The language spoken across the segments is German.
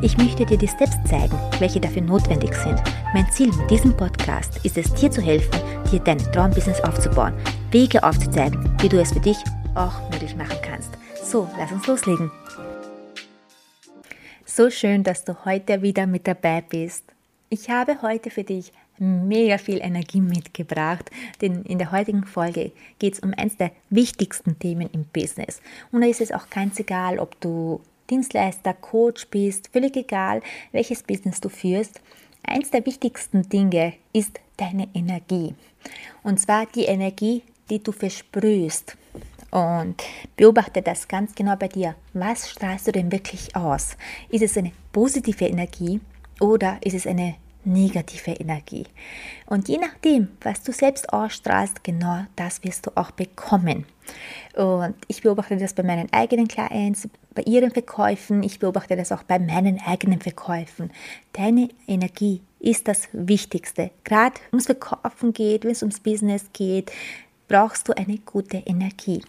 Ich möchte dir die Steps zeigen, welche dafür notwendig sind. Mein Ziel mit diesem Podcast ist es, dir zu helfen, dir dein Traumbusiness aufzubauen, Wege aufzuzeigen, wie du es für dich auch möglich machen kannst. So, lass uns loslegen. So schön, dass du heute wieder mit dabei bist. Ich habe heute für dich mega viel Energie mitgebracht, denn in der heutigen Folge geht es um eines der wichtigsten Themen im Business. Und da ist es auch ganz egal, ob du Dienstleister, Coach bist, völlig egal, welches Business du führst. Eins der wichtigsten Dinge ist deine Energie. Und zwar die Energie, die du versprühst. Und beobachte das ganz genau bei dir. Was strahlst du denn wirklich aus? Ist es eine positive Energie oder ist es eine negative Energie. Und je nachdem, was du selbst ausstrahlst, genau das wirst du auch bekommen. Und ich beobachte das bei meinen eigenen Clients, bei ihren Verkäufen, ich beobachte das auch bei meinen eigenen Verkäufen. Deine Energie ist das Wichtigste. Gerade wenn es Verkaufen geht, wenn es ums Business geht, brauchst du eine gute Energie.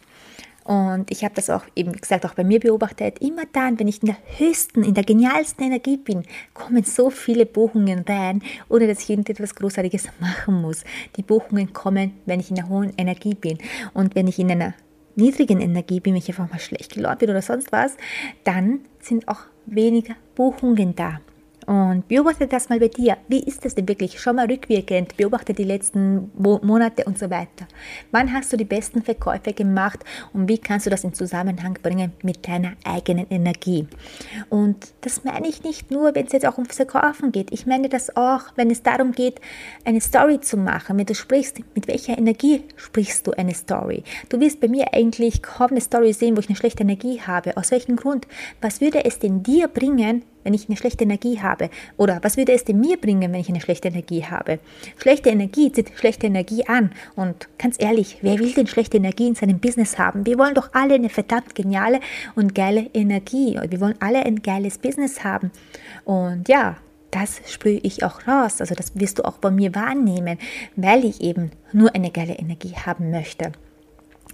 Und ich habe das auch eben, wie gesagt, auch bei mir beobachtet. Immer dann, wenn ich in der höchsten, in der genialsten Energie bin, kommen so viele Buchungen rein, ohne dass ich irgendetwas Großartiges machen muss. Die Buchungen kommen, wenn ich in der hohen Energie bin. Und wenn ich in einer niedrigen Energie bin, wenn ich einfach mal schlecht gelaunt bin oder sonst was, dann sind auch weniger Buchungen da. Und beobachte das mal bei dir. Wie ist das denn wirklich? Schau mal rückwirkend, beobachte die letzten Monate und so weiter. Wann hast du die besten Verkäufe gemacht und wie kannst du das in Zusammenhang bringen mit deiner eigenen Energie? Und das meine ich nicht nur, wenn es jetzt auch ums Verkaufen geht. Ich meine das auch, wenn es darum geht, eine Story zu machen. Wenn du sprichst, mit welcher Energie sprichst du eine Story? Du wirst bei mir eigentlich kaum eine Story sehen, wo ich eine schlechte Energie habe. Aus welchem Grund? Was würde es denn dir bringen, wenn ich eine schlechte Energie habe? Oder was würde es denn mir bringen, wenn ich eine schlechte Energie habe? Schlechte Energie zieht schlechte Energie an. Und ganz ehrlich, wer will denn schlechte Energie in seinem Business haben? Wir wollen doch alle eine verdammt geniale und geile Energie. Wir wollen alle ein geiles Business haben. Und ja, das sprühe ich auch raus. Also das wirst du auch bei mir wahrnehmen, weil ich eben nur eine geile Energie haben möchte.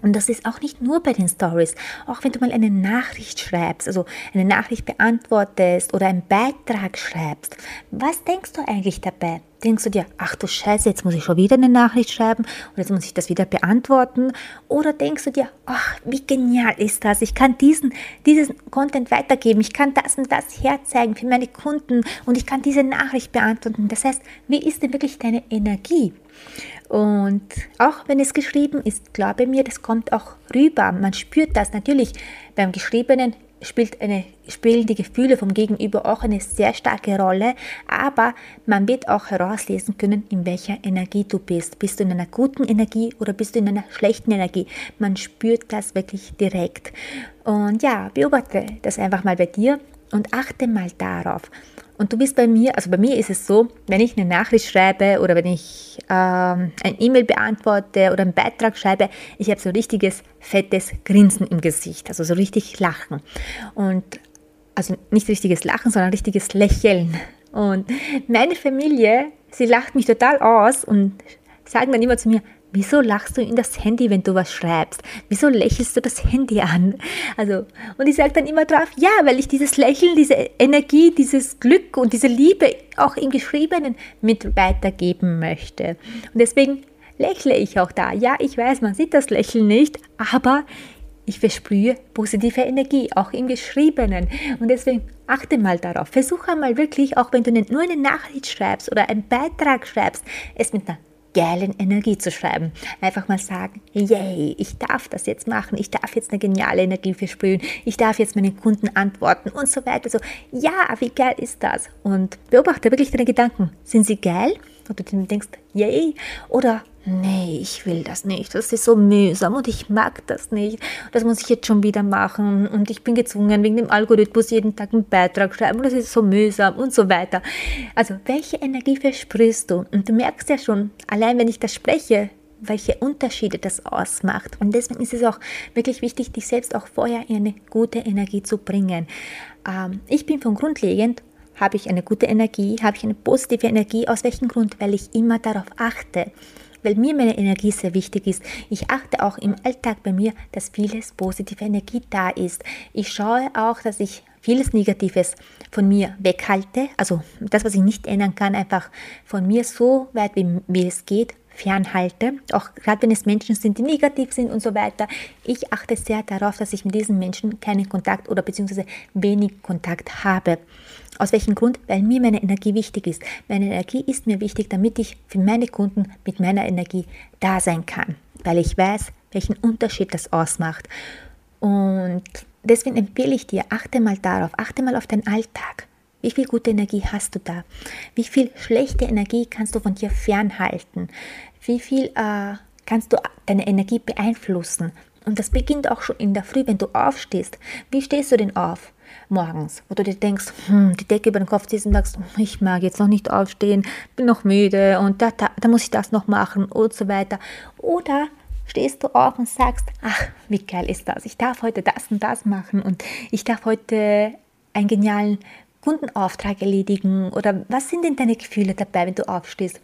Und das ist auch nicht nur bei den Stories. Auch wenn du mal eine Nachricht schreibst, also eine Nachricht beantwortest oder einen Beitrag schreibst. Was denkst du eigentlich dabei? Denkst du dir, ach du Scheiße, jetzt muss ich schon wieder eine Nachricht schreiben und jetzt muss ich das wieder beantworten? Oder denkst du dir, ach, wie genial ist das? Ich kann diesen, diesen Content weitergeben, ich kann das und das herzeigen für meine Kunden und ich kann diese Nachricht beantworten. Das heißt, wie ist denn wirklich deine Energie? Und auch wenn es geschrieben ist, glaube mir, das kommt auch rüber. Man spürt das natürlich. Beim Geschriebenen spielt eine, spielen die Gefühle vom Gegenüber auch eine sehr starke Rolle, aber man wird auch herauslesen können, in welcher Energie du bist. Bist du in einer guten Energie oder bist du in einer schlechten Energie? Man spürt das wirklich direkt. Und ja, beobachte das einfach mal bei dir und achte mal darauf. Und du bist bei mir, also bei mir ist es so, wenn ich eine Nachricht schreibe oder wenn ich ähm, ein E-Mail beantworte oder einen Beitrag schreibe, ich habe so richtiges fettes Grinsen im Gesicht, also so richtig Lachen. Und also nicht richtiges Lachen, sondern richtiges Lächeln. Und meine Familie, sie lacht mich total aus und sagen dann immer zu mir, Wieso lachst du in das Handy, wenn du was schreibst? Wieso lächelst du das Handy an? Also, und ich sage dann immer drauf, ja, weil ich dieses Lächeln, diese Energie, dieses Glück und diese Liebe auch im Geschriebenen mit weitergeben möchte. Und deswegen lächle ich auch da. Ja, ich weiß, man sieht das Lächeln nicht, aber ich versprühe positive Energie, auch im Geschriebenen. Und deswegen achte mal darauf. Versuche einmal wirklich, auch wenn du nur eine Nachricht schreibst oder einen Beitrag schreibst, es mit einer geilen Energie zu schreiben. Einfach mal sagen, yay, ich darf das jetzt machen, ich darf jetzt eine geniale Energie versprühen, ich darf jetzt meinen Kunden antworten und so weiter. So, ja, wie geil ist das? Und beobachte wirklich deine Gedanken. Sind sie geil? Oder du denkst, yay? Oder nee, ich will das nicht, das ist so mühsam und ich mag das nicht, das muss ich jetzt schon wieder machen und ich bin gezwungen, wegen dem Algorithmus jeden Tag einen Beitrag schreiben und das ist so mühsam und so weiter. Also, welche Energie versprichst du? Und du merkst ja schon, allein wenn ich das spreche, welche Unterschiede das ausmacht. Und deswegen ist es auch wirklich wichtig, dich selbst auch vorher in eine gute Energie zu bringen. Ähm, ich bin von grundlegend habe ich eine gute Energie? Habe ich eine positive Energie? Aus welchem Grund? Weil ich immer darauf achte. Weil mir meine Energie sehr wichtig ist. Ich achte auch im Alltag bei mir, dass vieles positive Energie da ist. Ich schaue auch, dass ich vieles Negatives von mir weghalte. Also das, was ich nicht ändern kann, einfach von mir so weit, wie, wie es geht, fernhalte, auch gerade wenn es Menschen sind, die negativ sind und so weiter. Ich achte sehr darauf, dass ich mit diesen Menschen keinen Kontakt oder beziehungsweise wenig Kontakt habe. Aus welchem Grund? Weil mir meine Energie wichtig ist. Meine Energie ist mir wichtig, damit ich für meine Kunden mit meiner Energie da sein kann, weil ich weiß, welchen Unterschied das ausmacht. Und deswegen empfehle ich dir, achte mal darauf, achte mal auf deinen Alltag. Wie viel gute Energie hast du da? Wie viel schlechte Energie kannst du von dir fernhalten? Wie viel äh, kannst du deine Energie beeinflussen? Und das beginnt auch schon in der Früh, wenn du aufstehst. Wie stehst du denn auf? morgens, wo du dir denkst, hm, die Decke über den Kopf ziehst und sagst, ich mag jetzt noch nicht aufstehen, bin noch müde und da, da, da muss ich das noch machen und so weiter. Oder stehst du auf und sagst, ach, wie geil ist das, ich darf heute das und das machen und ich darf heute einen genialen Kundenauftrag erledigen oder was sind denn deine Gefühle dabei, wenn du aufstehst?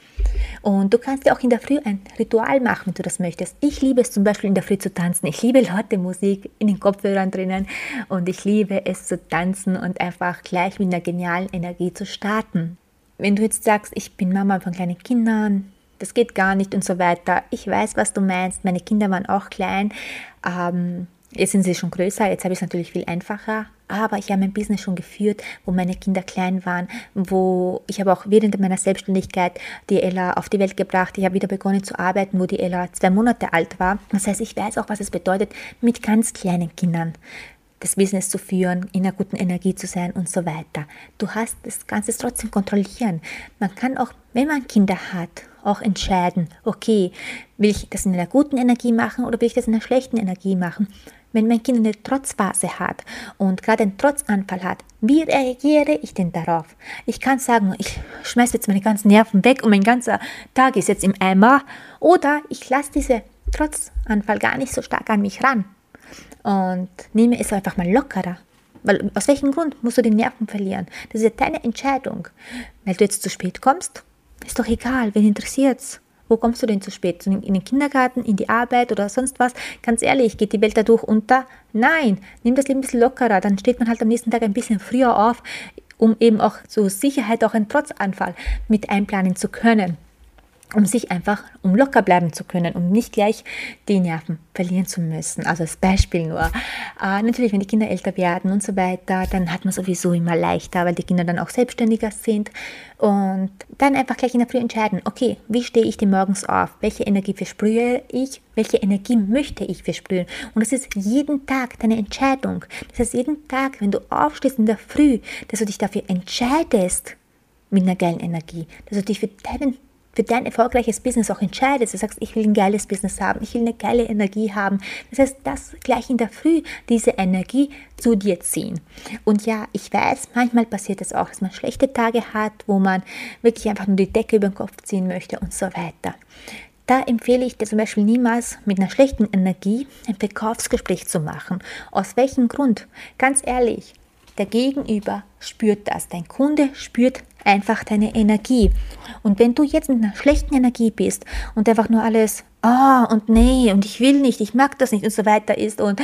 Und du kannst ja auch in der Früh ein Ritual machen, wenn du das möchtest. Ich liebe es zum Beispiel in der Früh zu tanzen. Ich liebe laute Musik in den Kopfhörern drinnen und ich liebe es zu tanzen und einfach gleich mit einer genialen Energie zu starten. Wenn du jetzt sagst, ich bin Mama von kleinen Kindern, das geht gar nicht und so weiter. Ich weiß, was du meinst. Meine Kinder waren auch klein. Ähm, Jetzt sind sie schon größer, jetzt habe ich es natürlich viel einfacher, aber ich habe mein Business schon geführt, wo meine Kinder klein waren, wo ich habe auch während meiner Selbstständigkeit die Ella auf die Welt gebracht. Ich habe wieder begonnen zu arbeiten, wo die Ella zwei Monate alt war. Das heißt, ich weiß auch, was es bedeutet, mit ganz kleinen Kindern das Business zu führen, in einer guten Energie zu sein und so weiter. Du hast das Ganze trotzdem kontrollieren. Man kann auch, wenn man Kinder hat, auch entscheiden, okay, will ich das in einer guten Energie machen oder will ich das in einer schlechten Energie machen? Wenn mein Kind eine Trotzphase hat und gerade einen Trotzanfall hat, wie reagiere ich denn darauf? Ich kann sagen, ich schmeiße jetzt meine ganzen Nerven weg und mein ganzer Tag ist jetzt im Eimer oder ich lasse diesen Trotzanfall gar nicht so stark an mich ran und nehme es einfach mal lockerer. Weil aus welchem Grund musst du die Nerven verlieren? Das ist ja deine Entscheidung. Weil du jetzt zu spät kommst, ist doch egal, wen interessiert's? Wo kommst du denn zu spät? In den Kindergarten, in die Arbeit oder sonst was? Ganz ehrlich, geht die Welt dadurch unter? Nein, nimm das Leben ein bisschen lockerer. Dann steht man halt am nächsten Tag ein bisschen früher auf, um eben auch zur Sicherheit auch einen Trotzanfall mit einplanen zu können um sich einfach, um locker bleiben zu können, um nicht gleich die Nerven verlieren zu müssen. Also als Beispiel nur. Äh, natürlich, wenn die Kinder älter werden und so weiter, dann hat man sowieso immer leichter, weil die Kinder dann auch selbstständiger sind. Und dann einfach gleich in der Früh entscheiden, okay, wie stehe ich denn morgens auf? Welche Energie versprühe ich? Welche Energie möchte ich versprühen? Und das ist jeden Tag deine Entscheidung. Das heißt, jeden Tag, wenn du aufstehst in der Früh, dass du dich dafür entscheidest, mit einer geilen Energie, dass du dich für deinen für dein erfolgreiches Business auch entscheidest, du sagst, ich will ein geiles Business haben, ich will eine geile Energie haben. Das heißt, das gleich in der Früh, diese Energie zu dir ziehen. Und ja, ich weiß, manchmal passiert es auch, dass man schlechte Tage hat, wo man wirklich einfach nur die Decke über den Kopf ziehen möchte und so weiter. Da empfehle ich dir zum Beispiel niemals mit einer schlechten Energie ein Verkaufsgespräch zu machen. Aus welchem Grund? Ganz ehrlich, der Gegenüber spürt das. Dein Kunde spürt einfach deine Energie. Und wenn du jetzt in einer schlechten Energie bist und einfach nur alles, ah oh, und nee, und ich will nicht, ich mag das nicht und so weiter ist und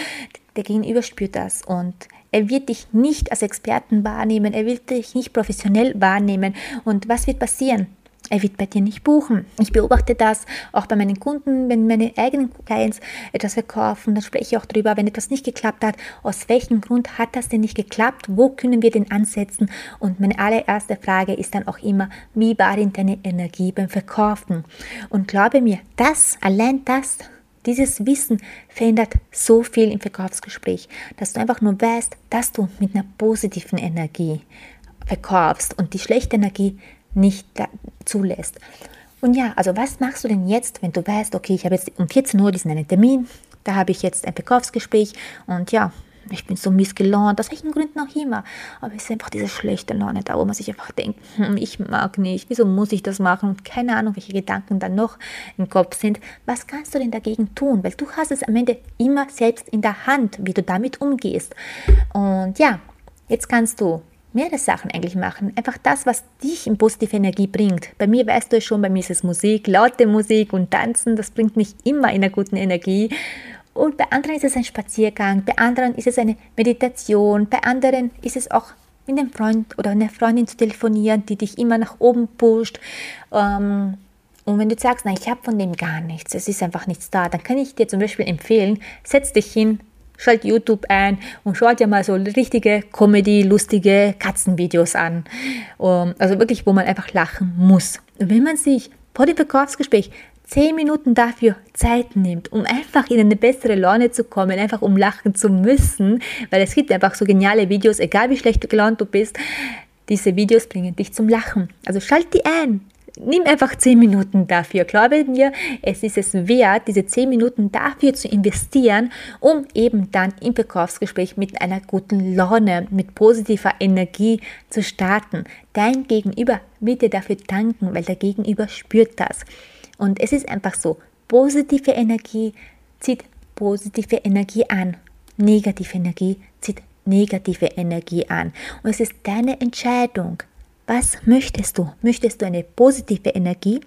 der Gegenüber spürt das und er wird dich nicht als Experten wahrnehmen, er wird dich nicht professionell wahrnehmen. Und was wird passieren? Er wird bei dir nicht buchen. Ich beobachte das auch bei meinen Kunden, wenn meine eigenen Clients etwas verkaufen, dann spreche ich auch darüber, wenn etwas nicht geklappt hat, aus welchem Grund hat das denn nicht geklappt, wo können wir denn ansetzen und meine allererste Frage ist dann auch immer, wie war denn deine Energie beim Verkaufen? Und glaube mir, das, allein das, dieses Wissen verändert so viel im Verkaufsgespräch, dass du einfach nur weißt, dass du mit einer positiven Energie verkaufst und die schlechte Energie nicht zulässt. Und ja, also was machst du denn jetzt, wenn du weißt, okay, ich habe jetzt um 14 Uhr diesen einen Termin, da habe ich jetzt ein Verkaufsgespräch und ja, ich bin so missgelaunt, aus welchen Gründen auch immer. Aber es ist einfach diese schlechte Laune da, wo man sich einfach denkt, hm, ich mag nicht, wieso muss ich das machen? Und keine Ahnung, welche Gedanken dann noch im Kopf sind. Was kannst du denn dagegen tun? Weil du hast es am Ende immer selbst in der Hand, wie du damit umgehst. Und ja, jetzt kannst du mehrere Sachen eigentlich machen. Einfach das, was dich in positive Energie bringt. Bei mir weißt du es schon, bei mir ist es Musik, laute Musik und Tanzen, das bringt mich immer in einer guten Energie. Und bei anderen ist es ein Spaziergang, bei anderen ist es eine Meditation, bei anderen ist es auch mit einem Freund oder einer Freundin zu telefonieren, die dich immer nach oben pusht. Ähm, und wenn du sagst, nein, ich habe von dem gar nichts, es ist einfach nichts da, dann kann ich dir zum Beispiel empfehlen, setz dich hin, schalt YouTube ein und schau dir mal so richtige Comedy, lustige Katzenvideos an. Ähm, also wirklich, wo man einfach lachen muss. Und wenn man sich vor dem Verkaufsgespräch zehn Minuten dafür Zeit nimmt, um einfach in eine bessere Laune zu kommen, einfach um lachen zu müssen, weil es gibt einfach so geniale Videos, egal wie schlecht gelaunt du bist, diese Videos bringen dich zum Lachen. Also schalt die ein. Nimm einfach zehn Minuten dafür. Glaube mir, es ist es wert, diese zehn Minuten dafür zu investieren, um eben dann im Verkaufsgespräch mit einer guten Laune, mit positiver Energie zu starten. Dein Gegenüber wird dir dafür danken, weil der Gegenüber spürt das. Und es ist einfach so, positive Energie zieht positive Energie an. Negative Energie zieht negative Energie an. Und es ist deine Entscheidung. Was möchtest du? Möchtest du eine positive Energie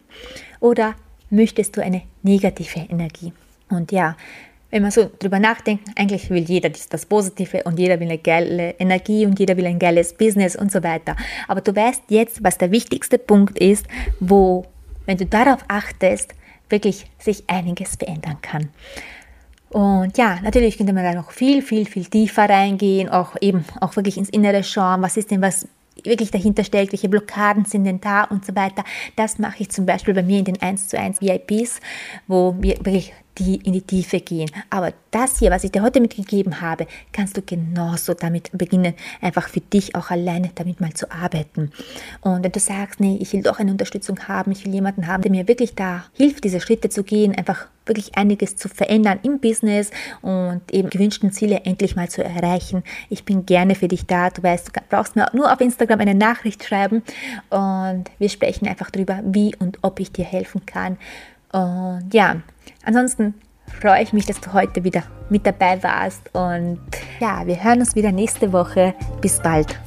oder möchtest du eine negative Energie? Und ja, wenn man so drüber nachdenkt, eigentlich will jeder das Positive und jeder will eine geile Energie und jeder will ein geiles Business und so weiter. Aber du weißt jetzt, was der wichtigste Punkt ist, wo wenn du darauf achtest, wirklich sich einiges verändern kann. Und ja, natürlich könnte man da noch viel, viel, viel tiefer reingehen, auch eben auch wirklich ins Innere schauen, was ist denn, was wirklich dahinter steckt, welche Blockaden sind denn da und so weiter. Das mache ich zum Beispiel bei mir in den 1 zu 1 VIPs, wo wir wirklich die in die Tiefe gehen. Aber das hier, was ich dir heute mitgegeben habe, kannst du genauso damit beginnen, einfach für dich auch alleine damit mal zu arbeiten. Und wenn du sagst, nee, ich will doch eine Unterstützung haben, ich will jemanden haben, der mir wirklich da hilft, diese Schritte zu gehen, einfach wirklich einiges zu verändern im Business und eben gewünschten Ziele endlich mal zu erreichen. Ich bin gerne für dich da. Du weißt, du brauchst mir nur auf Instagram eine Nachricht schreiben und wir sprechen einfach darüber, wie und ob ich dir helfen kann. Und ja, ansonsten freue ich mich, dass du heute wieder mit dabei warst. Und ja, wir hören uns wieder nächste Woche. Bis bald.